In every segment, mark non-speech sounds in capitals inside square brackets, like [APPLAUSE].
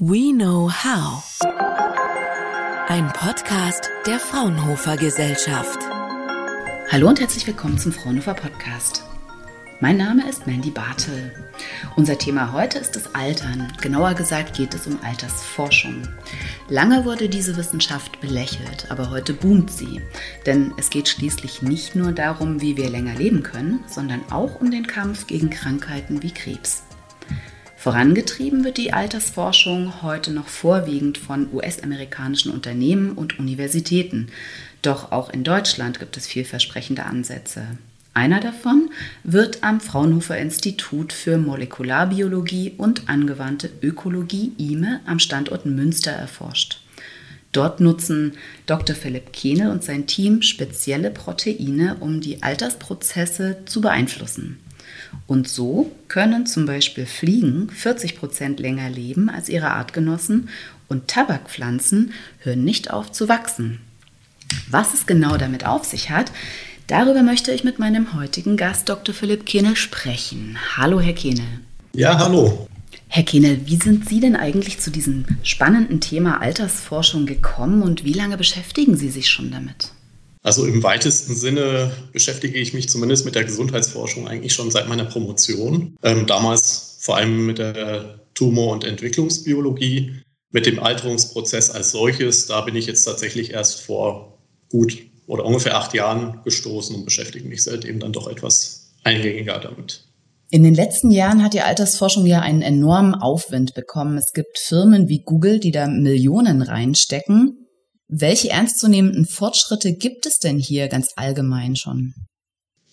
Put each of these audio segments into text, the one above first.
We Know How. Ein Podcast der Fraunhofer Gesellschaft. Hallo und herzlich willkommen zum Fraunhofer Podcast. Mein Name ist Mandy Bartel. Unser Thema heute ist das Altern. Genauer gesagt geht es um Altersforschung. Lange wurde diese Wissenschaft belächelt, aber heute boomt sie. Denn es geht schließlich nicht nur darum, wie wir länger leben können, sondern auch um den Kampf gegen Krankheiten wie Krebs. Vorangetrieben wird die Altersforschung heute noch vorwiegend von US-amerikanischen Unternehmen und Universitäten. Doch auch in Deutschland gibt es vielversprechende Ansätze. Einer davon wird am Fraunhofer Institut für Molekularbiologie und angewandte Ökologie IME am Standort Münster erforscht. Dort nutzen Dr. Philipp Kehnel und sein Team spezielle Proteine, um die Altersprozesse zu beeinflussen. Und so können zum Beispiel Fliegen 40 Prozent länger leben als ihre Artgenossen und Tabakpflanzen hören nicht auf zu wachsen. Was es genau damit auf sich hat, darüber möchte ich mit meinem heutigen Gast Dr. Philipp Kehnel sprechen. Hallo, Herr Kehnel. Ja, hallo. Herr Kehnel, wie sind Sie denn eigentlich zu diesem spannenden Thema Altersforschung gekommen und wie lange beschäftigen Sie sich schon damit? Also im weitesten Sinne beschäftige ich mich zumindest mit der Gesundheitsforschung eigentlich schon seit meiner Promotion. Ähm, damals vor allem mit der Tumor- und Entwicklungsbiologie, mit dem Alterungsprozess als solches. Da bin ich jetzt tatsächlich erst vor gut oder ungefähr acht Jahren gestoßen und beschäftige mich seitdem dann doch etwas eingängiger damit. In den letzten Jahren hat die Altersforschung ja einen enormen Aufwind bekommen. Es gibt Firmen wie Google, die da Millionen reinstecken. Welche ernstzunehmenden Fortschritte gibt es denn hier ganz allgemein schon?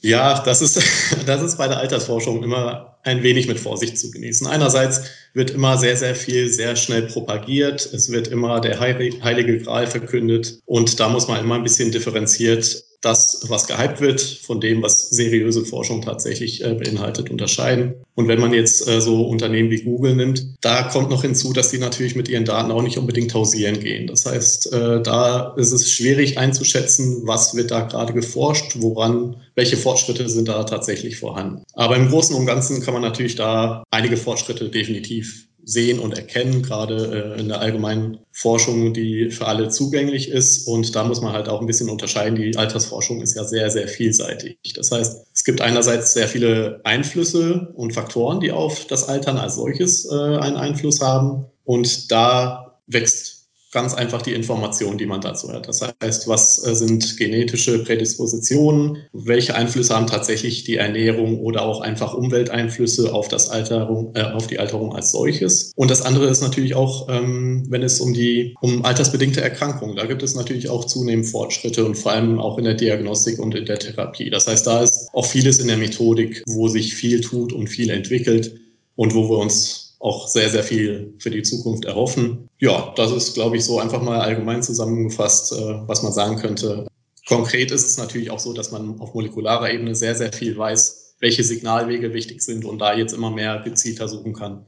Ja, das ist, [LAUGHS] das ist bei der Altersforschung immer ein wenig mit Vorsicht zu genießen. Einerseits wird immer sehr, sehr viel sehr schnell propagiert. Es wird immer der heilige Gral verkündet. Und da muss man immer ein bisschen differenziert das, was gehypt wird, von dem, was seriöse Forschung tatsächlich äh, beinhaltet, unterscheiden. Und wenn man jetzt äh, so Unternehmen wie Google nimmt, da kommt noch hinzu, dass die natürlich mit ihren Daten auch nicht unbedingt hausieren gehen. Das heißt, äh, da ist es schwierig einzuschätzen, was wird da gerade geforscht, woran, welche Fortschritte sind da tatsächlich vorhanden. Aber im Großen und Ganzen kann man natürlich da einige Fortschritte definitiv sehen und erkennen, gerade äh, in der allgemeinen Forschung, die für alle zugänglich ist. Und da muss man halt auch ein bisschen unterscheiden. Die Altersforschung ist ja sehr, sehr vielseitig. Das heißt, es gibt einerseits sehr viele Einflüsse und Faktoren, die auf das Altern als solches äh, einen Einfluss haben. Und da wächst ganz einfach die Informationen, die man dazu hat. Das heißt, was äh, sind genetische Prädispositionen? Welche Einflüsse haben tatsächlich die Ernährung oder auch einfach Umwelteinflüsse auf das Alterung, äh, auf die Alterung als solches? Und das andere ist natürlich auch, ähm, wenn es um die um altersbedingte Erkrankungen, da gibt es natürlich auch zunehmend Fortschritte und vor allem auch in der Diagnostik und in der Therapie. Das heißt, da ist auch vieles in der Methodik, wo sich viel tut und viel entwickelt und wo wir uns auch sehr, sehr viel für die Zukunft erhoffen. Ja, das ist, glaube ich, so einfach mal allgemein zusammengefasst, äh, was man sagen könnte. Konkret ist es natürlich auch so, dass man auf molekularer Ebene sehr, sehr viel weiß, welche Signalwege wichtig sind und da jetzt immer mehr gezielter suchen kann.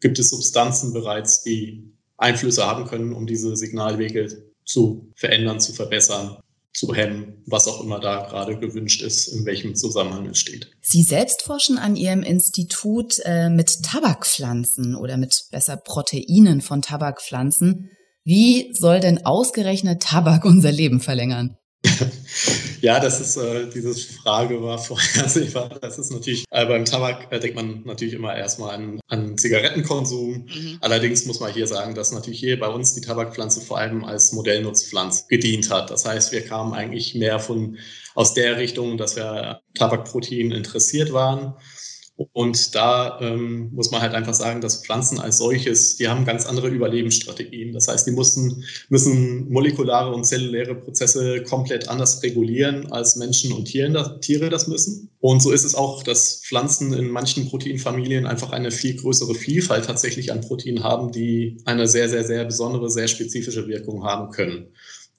Gibt es Substanzen bereits, die Einflüsse haben können, um diese Signalwege zu verändern, zu verbessern? Zu hemmen, was auch immer da gerade gewünscht ist, in welchem Zusammenhang es steht. Sie selbst forschen an Ihrem Institut äh, mit Tabakpflanzen oder mit besser Proteinen von Tabakpflanzen. Wie soll denn ausgerechnet Tabak [LAUGHS] unser Leben verlängern? Ja, das ist, äh, diese Frage war vorhersehbar. [LAUGHS] Das ist natürlich, äh, beim Tabak äh, denkt man natürlich immer erstmal an, an Zigarettenkonsum. Mhm. Allerdings muss man hier sagen, dass natürlich hier bei uns die Tabakpflanze vor allem als Modellnutzpflanze gedient hat. Das heißt, wir kamen eigentlich mehr von, aus der Richtung, dass wir Tabakprotein interessiert waren und da ähm, muss man halt einfach sagen, dass Pflanzen als solches, die haben ganz andere Überlebensstrategien. Das heißt, die mussten, müssen molekulare und zelluläre Prozesse komplett anders regulieren, als Menschen und Tiere, Tiere das müssen. Und so ist es auch, dass Pflanzen in manchen Proteinfamilien einfach eine viel größere Vielfalt tatsächlich an Proteinen haben, die eine sehr, sehr, sehr besondere, sehr spezifische Wirkung haben können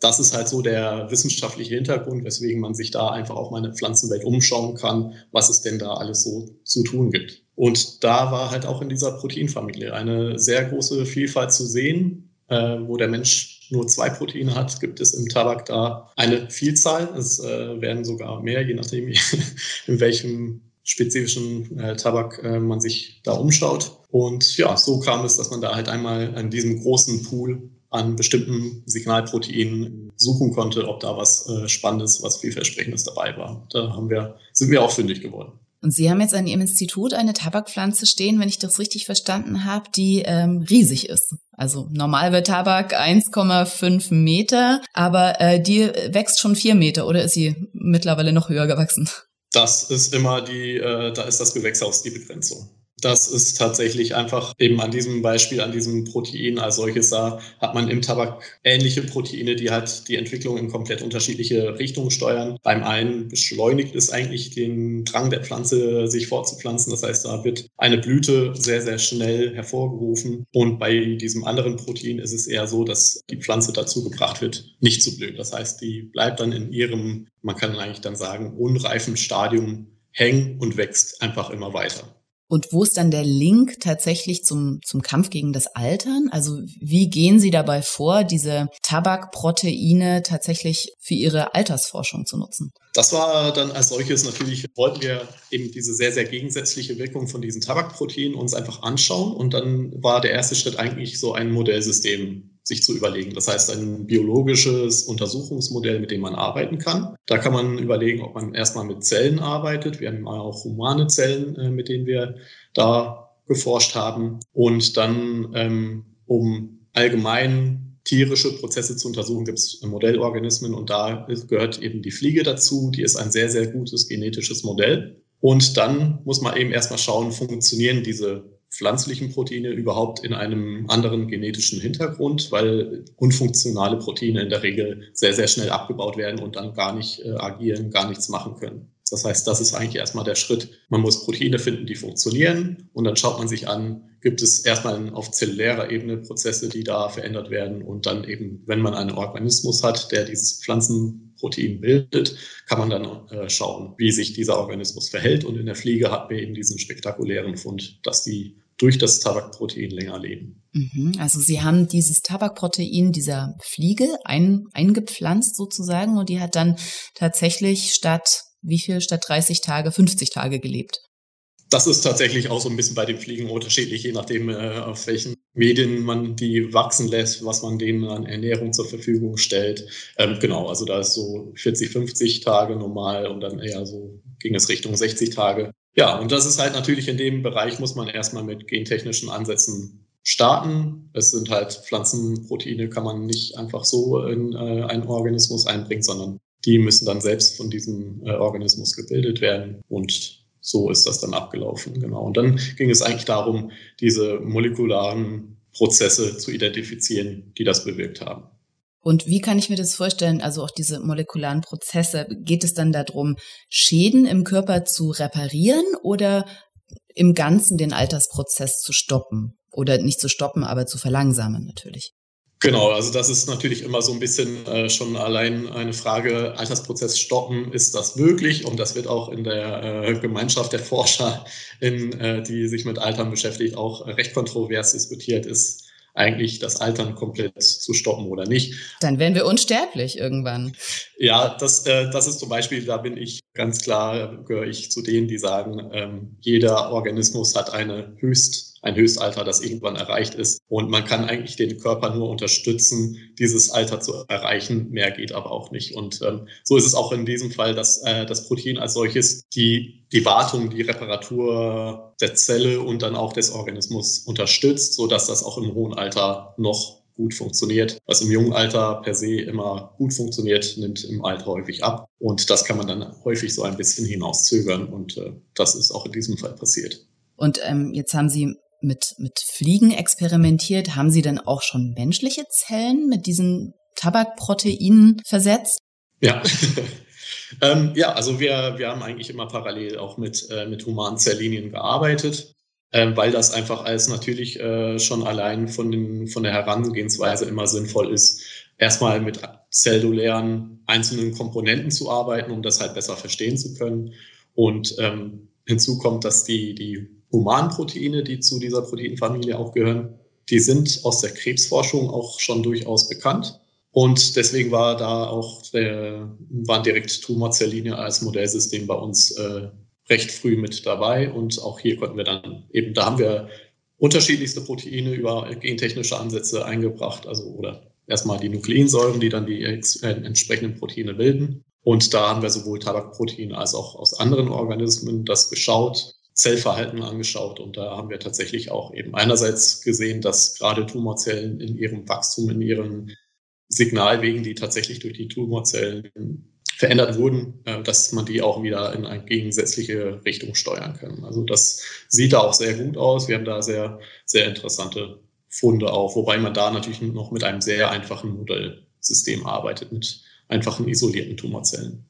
das ist halt so der wissenschaftliche Hintergrund, weswegen man sich da einfach auch mal in der Pflanzenwelt umschauen kann, was es denn da alles so zu tun gibt. Und da war halt auch in dieser Proteinfamilie eine sehr große Vielfalt zu sehen. Äh, wo der Mensch nur zwei Proteine hat, gibt es im Tabak da eine Vielzahl. Es äh, werden sogar mehr, je nachdem, [LAUGHS] in welchem spezifischen äh, Tabak äh, man sich da umschaut. Und ja, so kam es, dass man da halt einmal an diesem großen Pool an bestimmten Signalproteinen suchen konnte, ob da was äh, Spannendes, was vielversprechendes dabei war. Da haben wir, sind wir auch fündig geworden. Und Sie haben jetzt an Ihrem Institut eine Tabakpflanze stehen, wenn ich das richtig verstanden habe, die ähm, riesig ist. Also normal wird Tabak 1,5 Meter, aber äh, die wächst schon vier Meter oder ist sie mittlerweile noch höher gewachsen? Das ist immer die, äh, da ist das Gewächshaus die Begrenzung. Das ist tatsächlich einfach eben an diesem Beispiel, an diesem Protein als solches da, hat man im Tabak ähnliche Proteine, die halt die Entwicklung in komplett unterschiedliche Richtungen steuern. Beim einen beschleunigt es eigentlich den Drang der Pflanze, sich fortzupflanzen. Das heißt, da wird eine Blüte sehr, sehr schnell hervorgerufen. Und bei diesem anderen Protein ist es eher so, dass die Pflanze dazu gebracht wird, nicht zu blühen. Das heißt, die bleibt dann in ihrem, man kann eigentlich dann sagen, unreifen Stadium hängen und wächst einfach immer weiter. Und wo ist dann der Link tatsächlich zum, zum Kampf gegen das Altern? Also wie gehen Sie dabei vor, diese Tabakproteine tatsächlich für Ihre Altersforschung zu nutzen? Das war dann als solches natürlich, wollten wir eben diese sehr, sehr gegensätzliche Wirkung von diesen Tabakproteinen uns einfach anschauen. Und dann war der erste Schritt eigentlich so ein Modellsystem sich zu überlegen. Das heißt, ein biologisches Untersuchungsmodell, mit dem man arbeiten kann. Da kann man überlegen, ob man erstmal mit Zellen arbeitet. Wir haben auch humane Zellen, äh, mit denen wir da geforscht haben. Und dann, ähm, um allgemein tierische Prozesse zu untersuchen, gibt es Modellorganismen und da gehört eben die Fliege dazu. Die ist ein sehr, sehr gutes genetisches Modell. Und dann muss man eben erstmal schauen, funktionieren diese pflanzlichen Proteine überhaupt in einem anderen genetischen Hintergrund, weil unfunktionale Proteine in der Regel sehr, sehr schnell abgebaut werden und dann gar nicht äh, agieren, gar nichts machen können. Das heißt, das ist eigentlich erstmal der Schritt. Man muss Proteine finden, die funktionieren und dann schaut man sich an, gibt es erstmal auf zellulärer Ebene Prozesse, die da verändert werden und dann eben, wenn man einen Organismus hat, der dieses Pflanzenprotein bildet, kann man dann äh, schauen, wie sich dieser Organismus verhält und in der Fliege hat man eben diesen spektakulären Fund, dass die durch das Tabakprotein länger leben. Mhm. Also Sie haben dieses Tabakprotein dieser Fliege ein, eingepflanzt sozusagen und die hat dann tatsächlich statt wie viel statt 30 Tage 50 Tage gelebt? Das ist tatsächlich auch so ein bisschen bei den Fliegen unterschiedlich, je nachdem, äh, auf welchen Medien man die wachsen lässt, was man denen an Ernährung zur Verfügung stellt. Ähm, genau, also da ist so 40, 50 Tage normal und dann eher so ging es Richtung 60 Tage. Ja, und das ist halt natürlich in dem Bereich muss man erstmal mit gentechnischen Ansätzen starten. Es sind halt Pflanzenproteine, kann man nicht einfach so in äh, einen Organismus einbringen, sondern die müssen dann selbst von diesem äh, Organismus gebildet werden und so ist das dann abgelaufen, genau. Und dann ging es eigentlich darum, diese molekularen Prozesse zu identifizieren, die das bewirkt haben. Und wie kann ich mir das vorstellen? Also auch diese molekularen Prozesse, geht es dann darum, Schäden im Körper zu reparieren oder im Ganzen den Altersprozess zu stoppen? Oder nicht zu stoppen, aber zu verlangsamen natürlich. Genau, also das ist natürlich immer so ein bisschen äh, schon allein eine Frage, Altersprozess stoppen, ist das möglich? Und das wird auch in der äh, Gemeinschaft der Forscher, in, äh, die sich mit Altern beschäftigt, auch recht kontrovers diskutiert, ist eigentlich das Altern komplett zu stoppen oder nicht. Dann wären wir unsterblich irgendwann. Ja, das, äh, das ist zum Beispiel, da bin ich ganz klar, gehöre ich zu denen, die sagen, ähm, jeder Organismus hat eine Höchst ein Höchstalter, das irgendwann erreicht ist. Und man kann eigentlich den Körper nur unterstützen, dieses Alter zu erreichen. Mehr geht aber auch nicht. Und ähm, so ist es auch in diesem Fall, dass äh, das Protein als solches die, die Wartung, die Reparatur der Zelle und dann auch des Organismus unterstützt, so dass das auch im hohen Alter noch gut funktioniert. Was im jungen Alter per se immer gut funktioniert, nimmt im Alter häufig ab. Und das kann man dann häufig so ein bisschen hinauszögern. Und äh, das ist auch in diesem Fall passiert. Und ähm, jetzt haben Sie mit, mit Fliegen experimentiert. Haben Sie denn auch schon menschliche Zellen mit diesen Tabakproteinen versetzt? Ja. [LAUGHS] ähm, ja, also wir, wir haben eigentlich immer parallel auch mit, äh, mit humanen Zelllinien gearbeitet, äh, weil das einfach als natürlich äh, schon allein von, den, von der Herangehensweise immer sinnvoll ist, erstmal mit zellulären einzelnen Komponenten zu arbeiten, um das halt besser verstehen zu können. Und ähm, hinzu kommt, dass die, die Humanproteine, die zu dieser Proteinfamilie auch gehören, die sind aus der Krebsforschung auch schon durchaus bekannt. Und deswegen war da auch der, waren direkt Tumorzelllinie als Modellsystem bei uns äh, recht früh mit dabei. Und auch hier konnten wir dann eben, da haben wir unterschiedlichste Proteine über gentechnische Ansätze eingebracht, also oder erstmal die Nukleinsäuren, die dann die äh, entsprechenden Proteine bilden. Und da haben wir sowohl Tabakproteine als auch aus anderen Organismen das geschaut, Zellverhalten angeschaut und da haben wir tatsächlich auch eben einerseits gesehen, dass gerade Tumorzellen in ihrem Wachstum, in ihren Signalwegen, die tatsächlich durch die Tumorzellen verändert wurden, äh, dass man die auch wieder in eine gegensätzliche Richtung steuern kann. Also das sieht da auch sehr gut aus. Wir haben da sehr, sehr interessante Funde auch, wobei man da natürlich noch mit einem sehr einfachen Modellsystem arbeitet, mit einfachen isolierten Tumorzellen.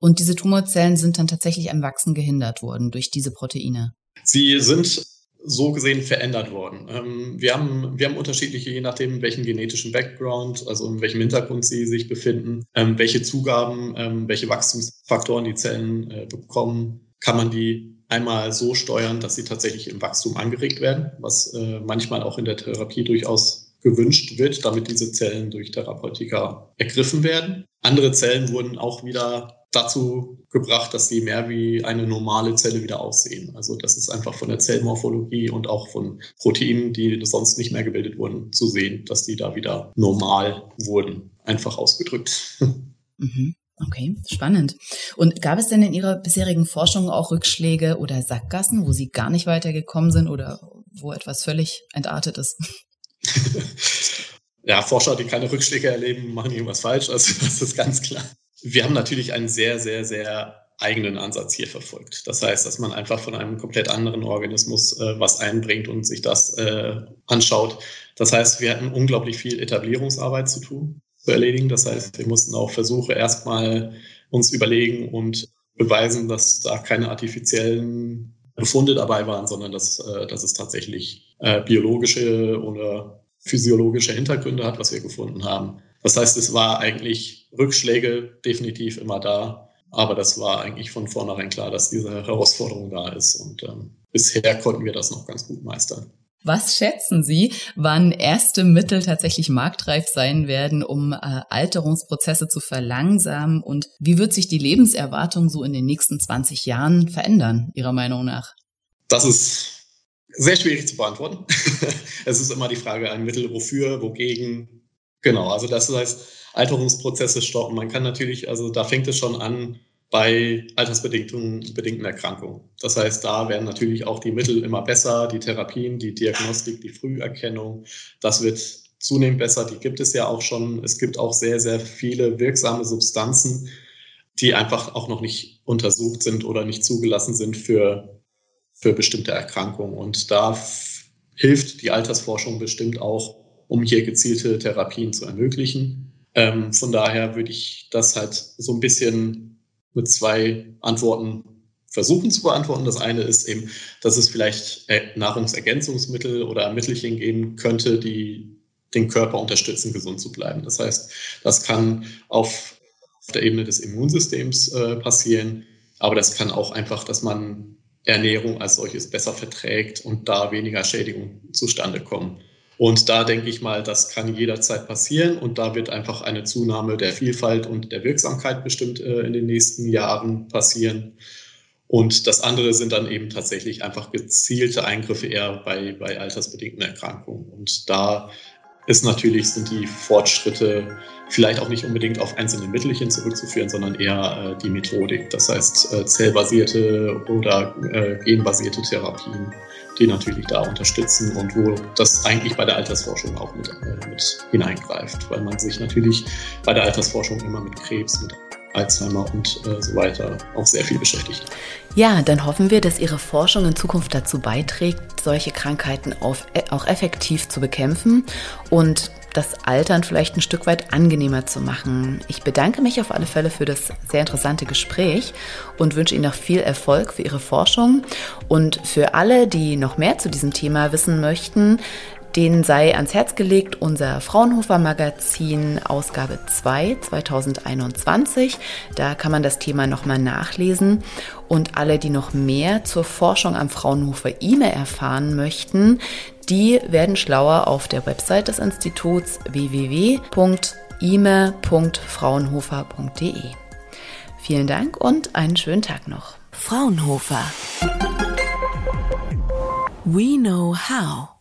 Und diese Tumorzellen sind dann tatsächlich am Wachsen gehindert worden durch diese Proteine? Sie sind so gesehen verändert worden. Ähm, wir, haben, wir haben unterschiedliche, je nachdem, welchen genetischen Background, also in welchem Hintergrund sie sich befinden, ähm, welche Zugaben, ähm, welche Wachstumsfaktoren die Zellen äh, bekommen, kann man die einmal so steuern, dass sie tatsächlich im Wachstum angeregt werden, was äh, manchmal auch in der Therapie durchaus gewünscht wird, damit diese Zellen durch Therapeutika ergriffen werden. Andere Zellen wurden auch wieder dazu gebracht, dass sie mehr wie eine normale Zelle wieder aussehen. Also das ist einfach von der Zellmorphologie und auch von Proteinen, die sonst nicht mehr gebildet wurden, zu sehen, dass die da wieder normal wurden, einfach ausgedrückt. [LAUGHS] Mhm. Okay, spannend. Und gab es denn in Ihrer bisherigen Forschung auch Rückschläge oder Sackgassen, wo Sie gar nicht weitergekommen sind oder wo etwas völlig entartet ist? [LAUGHS] [LAUGHS] ja, Forscher, die keine Rückschläge erleben, machen irgendwas falsch. Also das ist ganz klar. Wir haben natürlich einen sehr, sehr, sehr eigenen Ansatz hier verfolgt. Das heißt, dass man einfach von einem komplett anderen Organismus äh, was einbringt und sich das äh, anschaut. Das heißt, wir hatten unglaublich viel Etablierungsarbeit zu tun, zu erledigen. Das heißt, wir mussten auch Versuche erstmal uns überlegen und beweisen, dass da keine artifiziellen Befunde dabei waren, sondern dass, äh, dass es tatsächlich äh, biologische oder physiologische Hintergründe hat, was wir gefunden haben. Das heißt, es war eigentlich Rückschläge definitiv immer da, aber das war eigentlich von vornherein klar, dass diese Herausforderung da ist und ähm, bisher konnten wir das noch ganz gut meistern. Was schätzen Sie, wann erste Mittel tatsächlich marktreif sein werden, um äh, Alterungsprozesse zu verlangsamen? Und wie wird sich die Lebenserwartung so in den nächsten 20 Jahren verändern, Ihrer Meinung nach? Das ist sehr schwierig zu beantworten. [LAUGHS] es ist immer die Frage, ein Mittel wofür, wogegen, Genau, also das heißt, Alterungsprozesse stoppen. Man kann natürlich, also da fängt es schon an bei altersbedingten Erkrankungen. Das heißt, da werden natürlich auch die Mittel immer besser, die Therapien, die Diagnostik, die Früherkennung. Das wird zunehmend besser. Die gibt es ja auch schon. Es gibt auch sehr, sehr viele wirksame Substanzen, die einfach auch noch nicht untersucht sind oder nicht zugelassen sind für, für bestimmte Erkrankungen. Und da hilft die Altersforschung bestimmt auch, um hier gezielte Therapien zu ermöglichen. Ähm, von daher würde ich das halt so ein bisschen mit zwei Antworten versuchen zu beantworten. Das eine ist eben, dass es vielleicht äh, Nahrungsergänzungsmittel oder Mittelchen geben könnte, die den Körper unterstützen, gesund zu bleiben. Das heißt, das kann auf der Ebene des Immunsystems äh, passieren, aber das kann auch einfach, dass man Ernährung als solches besser verträgt und da weniger Schädigungen zustande kommen. Und da denke ich mal, das kann jederzeit passieren und da wird einfach eine Zunahme der Vielfalt und der Wirksamkeit bestimmt äh, in den nächsten Jahren passieren. Und das andere sind dann eben tatsächlich einfach gezielte Eingriffe eher bei, bei altersbedingten Erkrankungen. Und da ist natürlich, sind die Fortschritte vielleicht auch nicht unbedingt auf einzelne Mittelchen zurückzuführen, sondern eher äh, die Methodik. Das heißt, äh, zellbasierte oder äh, genbasierte Therapien die natürlich da unterstützen und wo das eigentlich bei der Altersforschung auch mit, äh, mit hineingreift, weil man sich natürlich bei der Altersforschung immer mit Krebs, mit Alzheimer und äh, so weiter auch sehr viel beschäftigt. Ja, dann hoffen wir, dass Ihre Forschung in Zukunft dazu beiträgt, solche Krankheiten auf, äh, auch effektiv zu bekämpfen und das Altern vielleicht ein Stück weit angenehmer zu machen. Ich bedanke mich auf alle Fälle für das sehr interessante Gespräch und wünsche Ihnen noch viel Erfolg für Ihre Forschung. Und für alle, die noch mehr zu diesem Thema wissen möchten, denen sei ans Herz gelegt unser Fraunhofer Magazin Ausgabe 2 2021. Da kann man das Thema nochmal nachlesen. Und alle, die noch mehr zur Forschung am Fraunhofer IME erfahren möchten, die werden schlauer auf der Website des Instituts www.ime.fraunhofer.de. Vielen Dank und einen schönen Tag noch. Fraunhofer We know how.